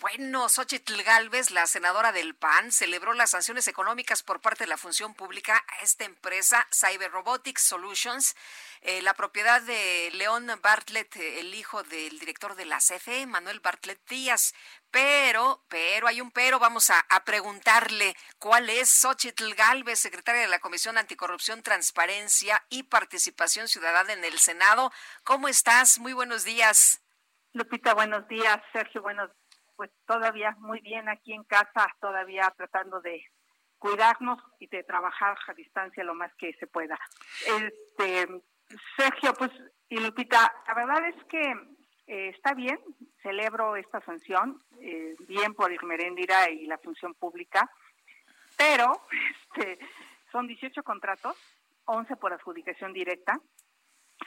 Bueno, Xochitl Galvez, la senadora del PAN, celebró las sanciones económicas por parte de la función pública a esta empresa, Cyber Robotics Solutions, eh, la propiedad de León Bartlett, el hijo del director de la CFE, Manuel Bartlett Díaz. Pero, pero, hay un pero, vamos a, a preguntarle cuál es Xochitl Galvez, secretaria de la Comisión Anticorrupción, Transparencia y Participación Ciudadana en el Senado. ¿Cómo estás? Muy buenos días. Lupita, buenos días. Sergio, buenos pues todavía muy bien aquí en casa, todavía tratando de cuidarnos y de trabajar a distancia lo más que se pueda. Este, Sergio, pues, y Lupita, la verdad es que eh, está bien, celebro esta sanción, eh, bien por Irmeréndira y la función pública, pero este, son 18 contratos, 11 por adjudicación directa,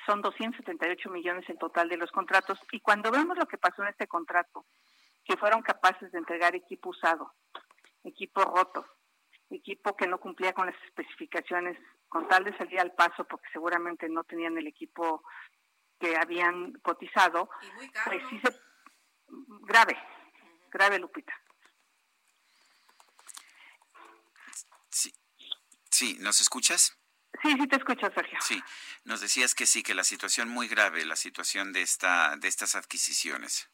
son 278 millones en total de los contratos, y cuando vemos lo que pasó en este contrato, que fueron capaces de entregar equipo usado, equipo roto, equipo que no cumplía con las especificaciones, con tal de salir al paso, porque seguramente no tenían el equipo que habían cotizado, pues sí se, grave, grave Lupita. Sí, sí, ¿nos escuchas? Sí, sí te escucho, Sergio. Sí, nos decías que sí, que la situación muy grave, la situación de esta, de estas adquisiciones.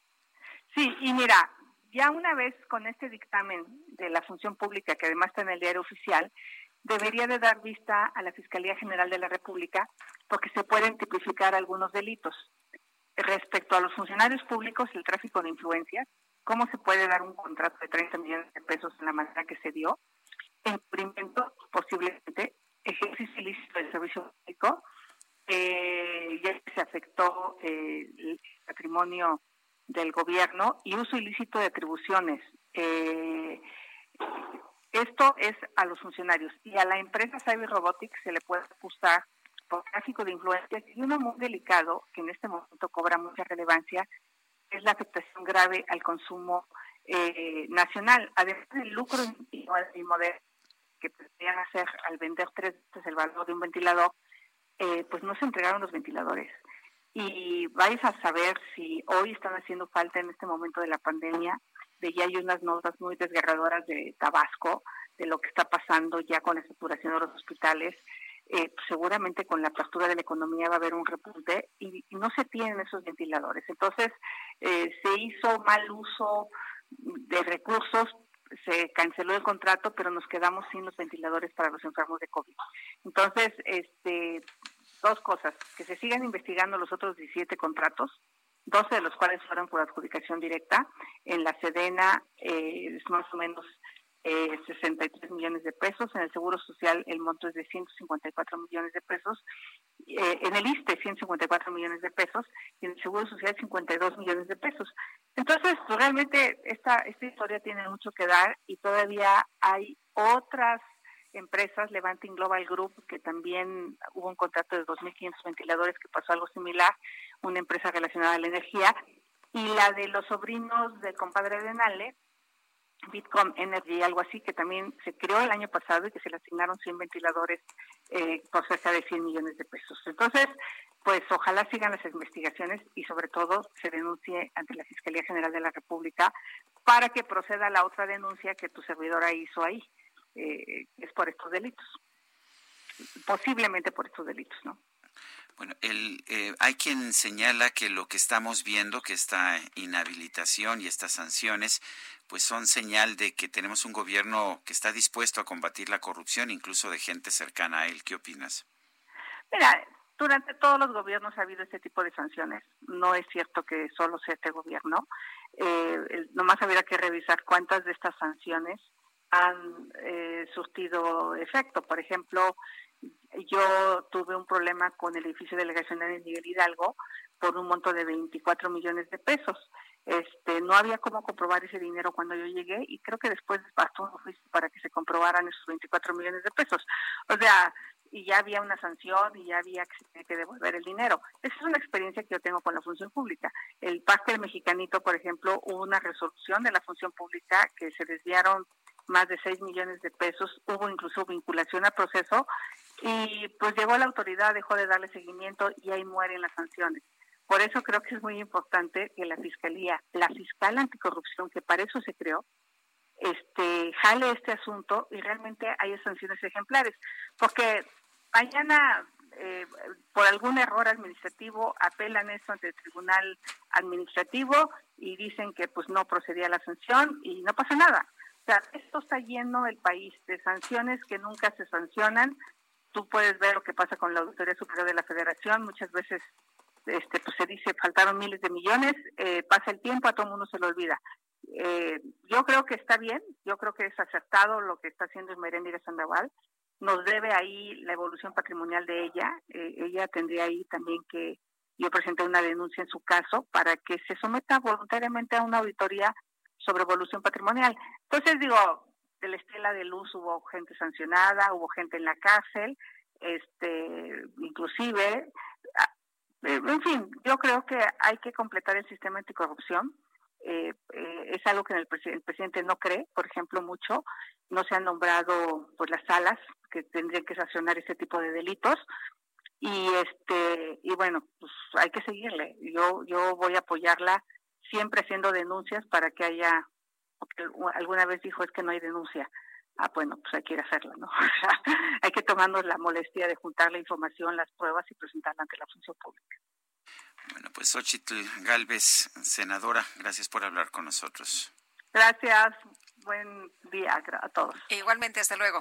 Sí, y mira, ya una vez con este dictamen de la función pública, que además está en el diario oficial, debería de dar vista a la Fiscalía General de la República porque se pueden tipificar algunos delitos. Respecto a los funcionarios públicos, el tráfico de influencias, ¿cómo se puede dar un contrato de 30 millones de pesos en la manera que se dio? Encubrimiento, posiblemente, ejercicio ilícito del servicio público, eh, ya se afectó eh, el patrimonio del gobierno y uso ilícito de atribuciones. Eh, esto es a los funcionarios y a la empresa Cyber Robotics se le puede acusar por tráfico de influencias y uno muy delicado que en este momento cobra mucha relevancia es la afectación grave al consumo eh, nacional, además del lucro y modelo que pretendían hacer al vender tres veces el valor de un ventilador, eh, pues no se entregaron los ventiladores y vais a saber si hoy están haciendo falta en este momento de la pandemia. De ya hay unas notas muy desgarradoras de Tabasco, de lo que está pasando ya con la saturación de los hospitales. Eh, seguramente con la apertura de la economía va a haber un repunte y, no se tienen esos ventiladores. Entonces, eh, se hizo mal uso de recursos, se canceló el contrato, pero nos quedamos sin los ventiladores para los enfermos de COVID. Entonces, este, dos cosas, que se sigan investigando los otros 17 contratos, 12 de los cuales fueron por adjudicación directa. En la Sedena eh, es más o menos eh, 63 millones de pesos. En el Seguro Social el monto es de 154 millones de pesos. Eh, en el ISTE 154 millones de pesos y en el Seguro Social 52 millones de pesos. Entonces, realmente esta, esta historia tiene mucho que dar y todavía hay otras empresas, Levanting Global Group, que también hubo un contrato de 2.500 ventiladores que pasó algo similar, una empresa relacionada a la energía, y la de los sobrinos del compadre de Nale, Bitcom Energy, algo así, que también se creó el año pasado y que se le asignaron 100 ventiladores eh, por cerca de 100 millones de pesos. Entonces, pues ojalá sigan las investigaciones y sobre todo se denuncie ante la Fiscalía General de la República para que proceda la otra denuncia que tu servidora hizo ahí eh, es por estos delitos. Posiblemente por estos delitos, ¿no? Bueno, el, eh, hay quien señala que lo que estamos viendo, que esta inhabilitación y estas sanciones, pues son señal de que tenemos un gobierno que está dispuesto a combatir la corrupción, incluso de gente cercana a él. ¿Qué opinas? Mira, durante todos los gobiernos ha habido este tipo de sanciones. No es cierto que solo sea este gobierno. Eh, nomás habría que revisar cuántas de estas sanciones han eh, surtido efecto. Por ejemplo, yo tuve un problema con el edificio delegacional en Miguel Hidalgo por un monto de 24 millones de pesos. Este, no había cómo comprobar ese dinero cuando yo llegué y creo que después bastó un juicio para que se comprobaran esos 24 millones de pesos. O sea, y ya había una sanción y ya había que, devolver el dinero. Esa es una experiencia que yo tengo con la función pública. El Parque Mexicanito, por ejemplo, hubo una resolución de la función pública que se desviaron más de 6 millones de pesos, hubo incluso vinculación al proceso y pues llegó la autoridad, dejó de darle seguimiento y ahí mueren las sanciones. Por eso creo que es muy importante que la Fiscalía, la Fiscal Anticorrupción, que para eso se creó, este, jale este asunto y realmente haya sanciones ejemplares. Porque mañana, eh, por algún error administrativo, apelan eso ante el Tribunal Administrativo y dicen que pues no procedía la sanción y no pasa nada. Sea, esto está lleno el país de sanciones que nunca se sancionan. Tú puedes ver lo que pasa con la Auditoría Superior de la Federación. Muchas veces este, pues se dice faltaron miles de millones, eh, pasa el tiempo, a todo el mundo se lo olvida. Eh, yo creo que está bien, yo creo que es acertado lo que está haciendo de Sandoval. Nos debe ahí la evolución patrimonial de ella. Eh, ella tendría ahí también que, yo presenté una denuncia en su caso para que se someta voluntariamente a una auditoría sobre evolución patrimonial. Entonces digo, de la estela de luz hubo gente sancionada, hubo gente en la cárcel, este, inclusive eh, en fin, yo creo que hay que completar el sistema anticorrupción. Eh, eh, es algo que el, presidente no cree, por ejemplo, mucho. No se han nombrado pues las salas que tendrían que sancionar este tipo de delitos y este y bueno pues hay que seguirle yo yo voy a apoyarla siempre haciendo denuncias para que haya porque alguna vez dijo es que no hay denuncia ah, bueno, pues hay que ir a hacerlo, ¿no? O sea, hay que tomarnos la molestia de juntar la información, las pruebas y presentarla ante la función pública. Bueno, pues Xochitl Galvez, senadora, gracias por hablar con nosotros. Gracias, buen día a todos. igualmente, hasta luego.